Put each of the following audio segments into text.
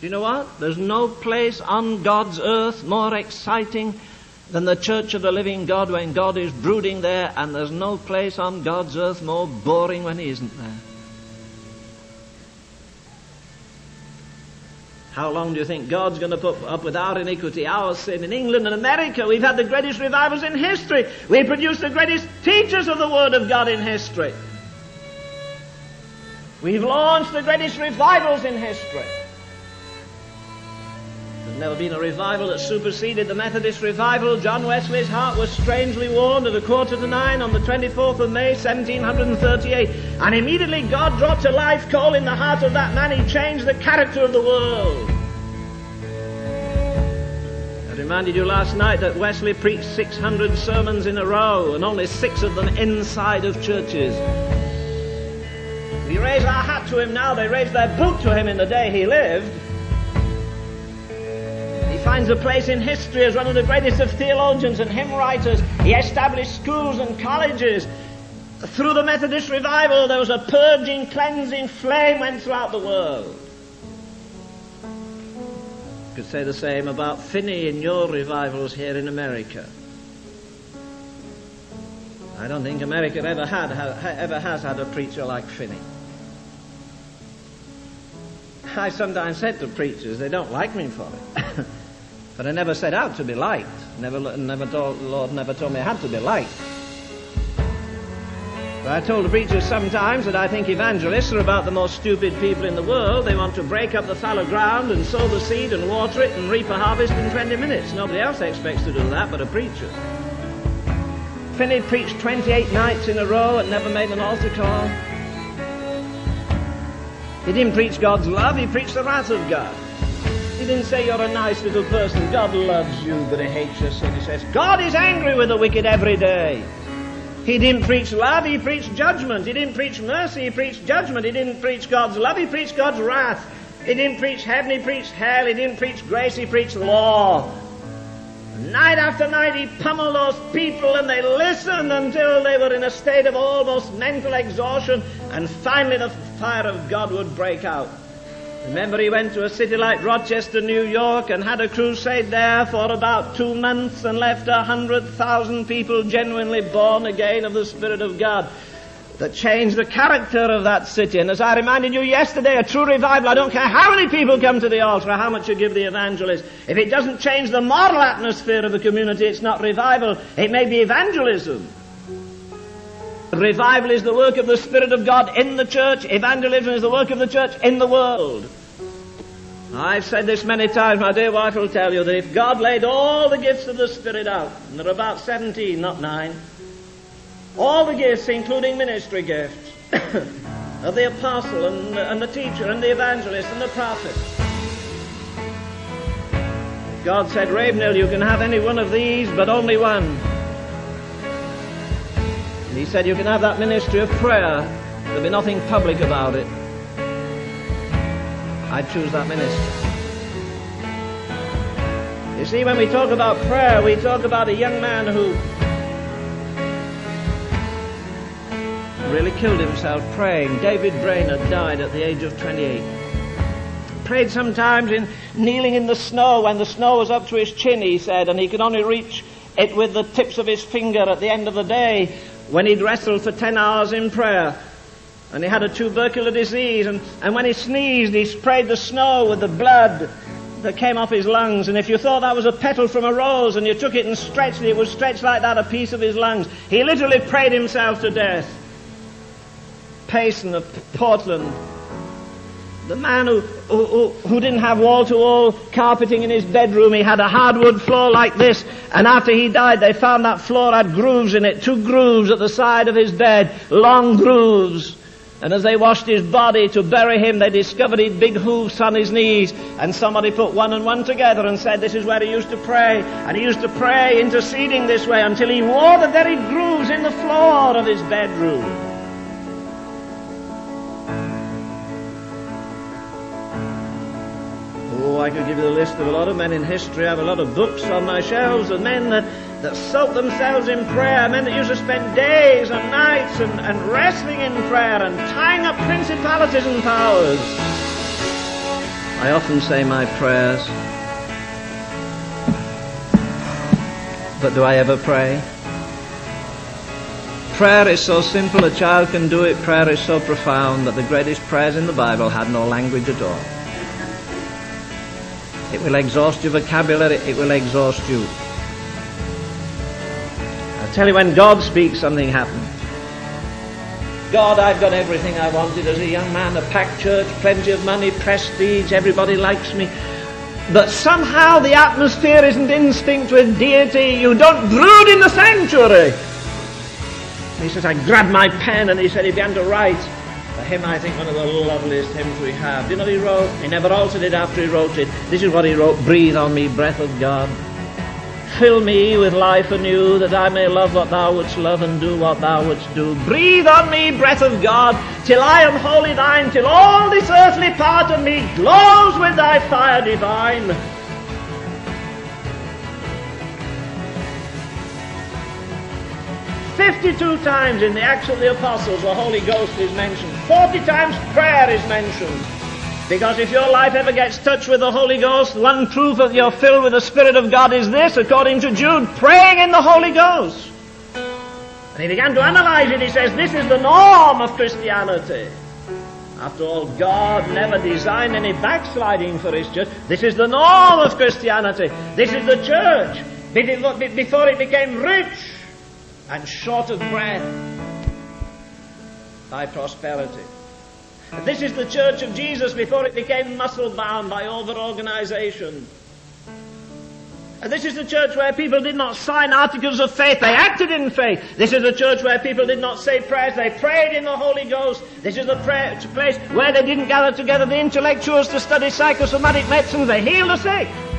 Do you know what? There's no place on God's earth more exciting than the church of the living God when God is brooding there, and there's no place on God's earth more boring when He isn't there. How long do you think God's going to put up with our iniquity, our sin? In England and America, we've had the greatest revivals in history. We produced the greatest teachers of the Word of God in history. We've launched the greatest revivals in history. There's never been a revival that superseded the Methodist revival. John Wesley's heart was strangely warmed at a quarter to nine on the 24th of May, 1738. And immediately God dropped a life call in the heart of that man. He changed the character of the world. I reminded you last night that Wesley preached 600 sermons in a row and only six of them inside of churches. We raise our hat to him now. They raised their boot to him in the day he lived finds a place in history as one of the greatest of theologians and hymn writers. He established schools and colleges. Through the Methodist revival, there was a purging, cleansing flame went throughout the world. You could say the same about Finney in your revivals here in America. I don't think America ever had, ever has had a preacher like Finney. I sometimes said to preachers, they don't like me for it. But I never set out to be liked. Never, never told, Lord never told me I had to be liked. But I told the preachers sometimes that I think evangelists are about the most stupid people in the world. They want to break up the fallow ground and sow the seed and water it and reap a harvest in 20 minutes. Nobody else expects to do that but a preacher. Finney preached 28 nights in a row and never made an altar call. He didn't preach God's love, he preached the wrath of God. Didn't say you're a nice little person. God loves you, but He hates your sin. He says, God is angry with the wicked every day. He didn't preach love, He preached judgment. He didn't preach mercy, He preached judgment. He didn't preach God's love, He preached God's wrath. He didn't preach heaven, He preached hell. He didn't preach grace, He preached law. Night after night, he pummeled those people and they listened until they were in a state of almost mental exhaustion, and finally the fire of God would break out. Remember, he went to a city like Rochester, New York, and had a crusade there for about two months and left a hundred thousand people genuinely born again of the Spirit of God that changed the character of that city. And as I reminded you yesterday, a true revival, I don't care how many people come to the altar how much you give the evangelist. If it doesn't change the moral atmosphere of the community, it's not revival. It may be evangelism. Revival is the work of the Spirit of God in the church. Evangelism is the work of the church in the world. I've said this many times. My dear wife will tell you that if God laid all the gifts of the Spirit out, and there are about 17, not 9, all the gifts, including ministry gifts, of the apostle and, and the teacher and the evangelist and the prophet, God said, Ravenhill, you can have any one of these, but only one. He said, You can have that ministry of prayer. There'll be nothing public about it. I choose that ministry. You see, when we talk about prayer, we talk about a young man who really killed himself praying. David Brainerd died at the age of 28. Prayed sometimes in kneeling in the snow when the snow was up to his chin, he said, and he could only reach it with the tips of his finger at the end of the day when he'd wrestled for 10 hours in prayer. And he had a tubercular disease, and, and when he sneezed, he sprayed the snow with the blood that came off his lungs. And if you thought that was a petal from a rose and you took it and stretched it, it would stretch like that a piece of his lungs. He literally prayed himself to death. Payson of Portland, the man who, who, who, didn't have wall-to-wall carpeting in his bedroom, he had a hardwood floor like this, and after he died, they found that floor had grooves in it, two grooves at the side of his bed, long grooves. And as they washed his body to bury him, they discovered he'd big hoofs on his knees. And somebody put one and one together and said, this is where he used to pray. And he used to pray interceding this way until he wore the very grooves in the floor of his bedroom. I could give you the list of a lot of men in history. I have a lot of books on my shelves of men that, that soak themselves in prayer, men that used to spend days and nights and, and wrestling in prayer and tying up principalities and powers. I often say my prayers. But do I ever pray? Prayer is so simple a child can do it. Prayer is so profound that the greatest prayers in the Bible had no language at all. It will exhaust your vocabulary. It will exhaust you. I'll tell you when God speaks, something happens. God, I've got everything I wanted as a young man, a packed church, plenty of money, prestige, everybody likes me. But somehow the atmosphere isn't instinct with deity. You don't brood in the sanctuary. he says, I grabbed my pen and he said he began to write hymn, I think, one of the loveliest hymns we have. You know he wrote? He never altered it after he wrote it. This is what he wrote Breathe on me, breath of God. Fill me with life anew, that I may love what thou wouldst love and do what thou wouldst do. Breathe on me, breath of God, till I am wholly thine, till all this earthly part of me glows with thy fire divine. 52 times in the Acts of the Apostles the Holy Ghost is mentioned. 40 times prayer is mentioned. Because if your life ever gets touched with the Holy Ghost, one proof that you're filled with the Spirit of God is this, according to Jude, praying in the Holy Ghost. And he began to analyze it. He says, this is the norm of Christianity. After all, God never designed any backsliding for His church. This is the norm of Christianity. This is the church. Before it became rich, and short of breath by prosperity. This is the church of Jesus before it became muscle bound by over organization. And this is the church where people did not sign articles of faith, they acted in faith. This is the church where people did not say prayers, they prayed in the Holy Ghost. This is the prayer, place where they didn't gather together the intellectuals to study psychosomatic medicine, they healed the sick.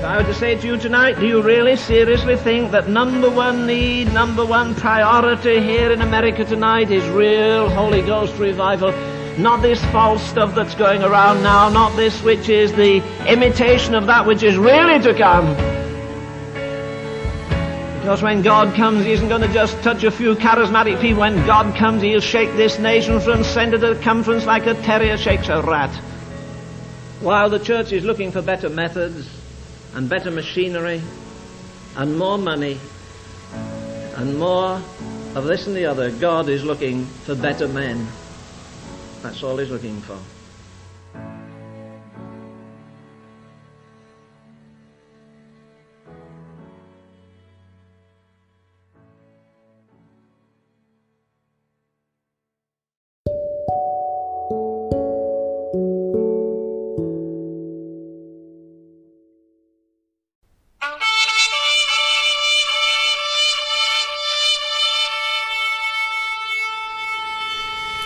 If I were to say to you tonight, do you really seriously think that number one need, number one priority here in America tonight is real Holy Ghost revival? Not this false stuff that's going around now, not this which is the imitation of that which is really to come. Because when God comes, He isn't going to just touch a few charismatic people. When God comes, He'll shake this nation from center to circumference like a terrier shakes a rat. While the church is looking for better methods, and better machinery and more money and more of this and the other, God is looking for better men. That's all He's looking for.